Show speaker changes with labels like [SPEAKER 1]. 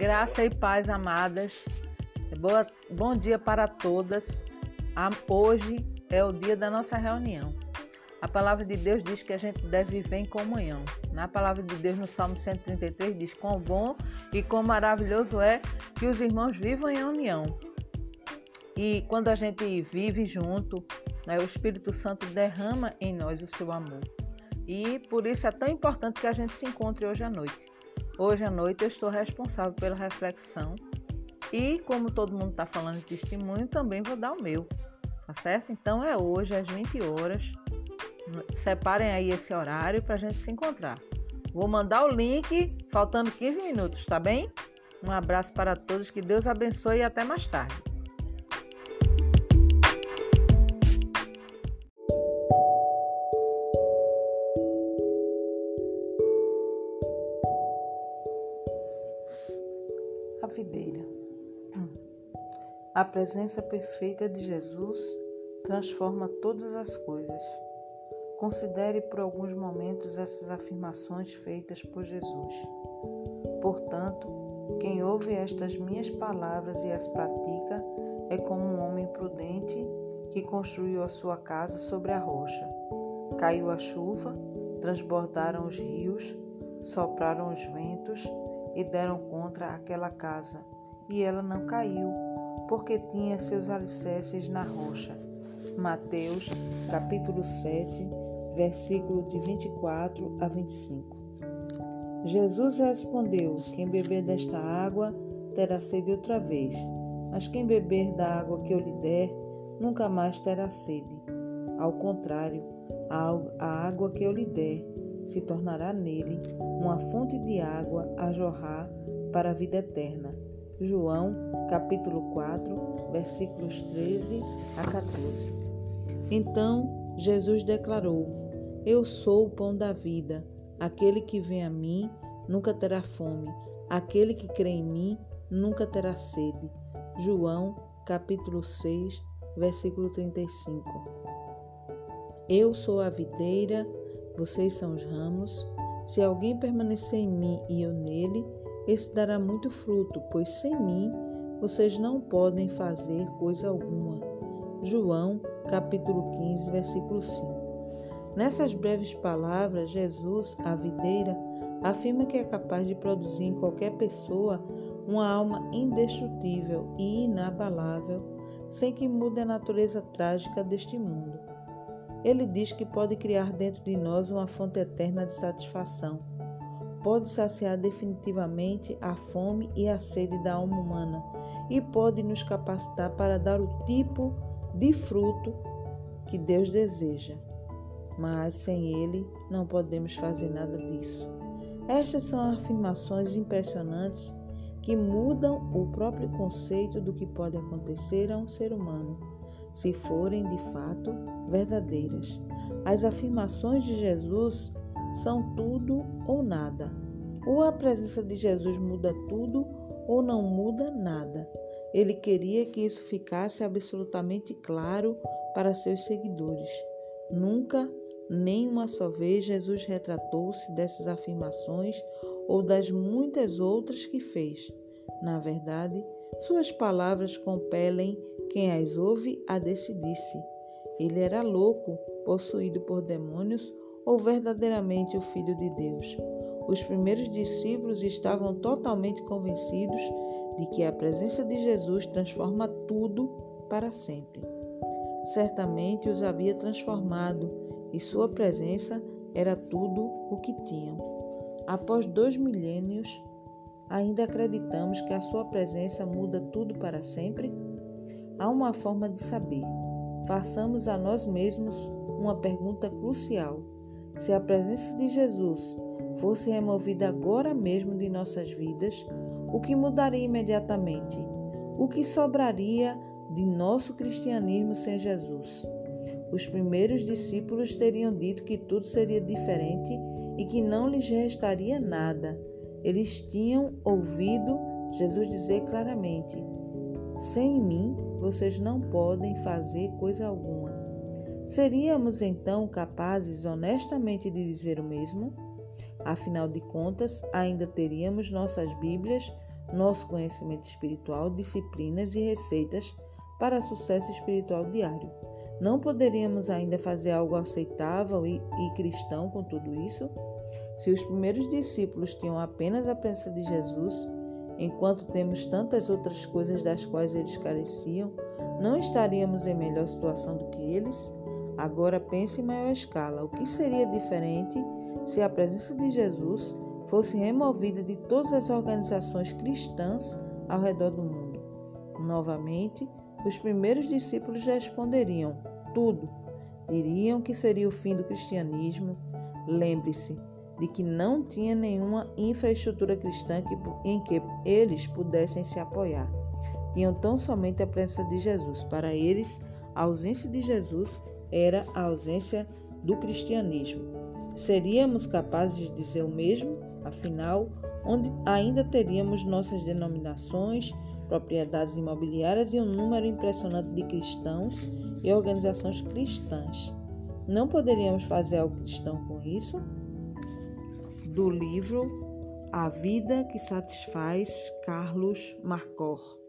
[SPEAKER 1] Graça e paz, amadas. Boa, bom dia para todas. Hoje é o dia da nossa reunião. A palavra de Deus diz que a gente deve viver em comunhão. Na palavra de Deus, no Salmo 133, diz: Quão bom e quão maravilhoso é que os irmãos vivam em união. E quando a gente vive junto, né, o Espírito Santo derrama em nós o seu amor. E por isso é tão importante que a gente se encontre hoje à noite. Hoje à noite eu estou responsável pela reflexão e, como todo mundo está falando de testemunho, também vou dar o meu, tá certo? Então é hoje às 20 horas. Separem aí esse horário para a gente se encontrar. Vou mandar o link faltando 15 minutos, tá bem? Um abraço para todos, que Deus abençoe e até mais tarde. Videira. A presença perfeita de Jesus transforma todas as coisas. Considere por alguns momentos essas afirmações feitas por Jesus. Portanto, quem ouve estas minhas palavras e as pratica é como um homem prudente que construiu a sua casa sobre a rocha. Caiu a chuva, transbordaram os rios, sopraram os ventos e deram contra aquela casa, e ela não caiu, porque tinha seus alicerces na rocha. Mateus, capítulo 7, versículo de 24 a 25. Jesus respondeu: Quem beber desta água terá sede outra vez, mas quem beber da água que eu lhe der nunca mais terá sede. Ao contrário, a água que eu lhe der se tornará nele uma fonte de água a jorrar para a vida eterna. João, capítulo 4, versículos 13 a 14. Então Jesus declarou: Eu sou o pão da vida. Aquele que vem a mim nunca terá fome. Aquele que crê em mim nunca terá sede. João, capítulo 6, versículo 35. Eu sou a videira, vocês são os ramos. Se alguém permanecer em mim e eu nele, esse dará muito fruto, pois sem mim vocês não podem fazer coisa alguma. João, capítulo 15, versículo 5. Nessas breves palavras, Jesus, a videira, afirma que é capaz de produzir em qualquer pessoa uma alma indestrutível e inabalável, sem que mude a natureza trágica deste mundo. Ele diz que pode criar dentro de nós uma fonte eterna de satisfação. Pode saciar definitivamente a fome e a sede da alma humana e pode nos capacitar para dar o tipo de fruto que Deus deseja. Mas sem Ele não podemos fazer nada disso. Estas são afirmações impressionantes que mudam o próprio conceito do que pode acontecer a um ser humano se forem de fato verdadeiras. As afirmações de Jesus são tudo ou nada. Ou a presença de Jesus muda tudo ou não muda nada. Ele queria que isso ficasse absolutamente claro para seus seguidores. Nunca, nem uma só vez, Jesus retratou-se dessas afirmações ou das muitas outras que fez. Na verdade, suas palavras compelem quem as ouve a decidir-se. Ele era louco, possuído por demônios ou verdadeiramente o Filho de Deus. Os primeiros discípulos estavam totalmente convencidos de que a presença de Jesus transforma tudo para sempre. Certamente os havia transformado e sua presença era tudo o que tinham. Após dois milênios, ainda acreditamos que a sua presença muda tudo para sempre? Há uma forma de saber. Façamos a nós mesmos uma pergunta crucial. Se a presença de Jesus fosse removida agora mesmo de nossas vidas, o que mudaria imediatamente? O que sobraria de nosso cristianismo sem Jesus? Os primeiros discípulos teriam dito que tudo seria diferente e que não lhes restaria nada. Eles tinham ouvido Jesus dizer claramente: Sem mim vocês não podem fazer coisa alguma. Seríamos então capazes honestamente de dizer o mesmo? Afinal de contas, ainda teríamos nossas Bíblias nosso conhecimento espiritual, disciplinas e receitas para sucesso espiritual diário. Não poderíamos ainda fazer algo aceitável e, e cristão com tudo isso? Se os primeiros discípulos tinham apenas a presença de Jesus, enquanto temos tantas outras coisas das quais eles careciam, não estaríamos em melhor situação do que eles? Agora pense em maior escala: o que seria diferente se a presença de Jesus fosse removida de todas as organizações cristãs ao redor do mundo? Novamente, os primeiros discípulos responderiam: tudo. Diriam que seria o fim do cristianismo. Lembre-se de que não tinha nenhuma infraestrutura cristã em que eles pudessem se apoiar. Tinham tão somente a presença de Jesus. Para eles, a ausência de Jesus era a ausência do cristianismo. Seríamos capazes de dizer o mesmo? Afinal, onde ainda teríamos nossas denominações, propriedades imobiliárias e um número impressionante de cristãos e organizações cristãs. Não poderíamos fazer algo cristão com isso? Do livro A Vida que Satisfaz, Carlos Marcor.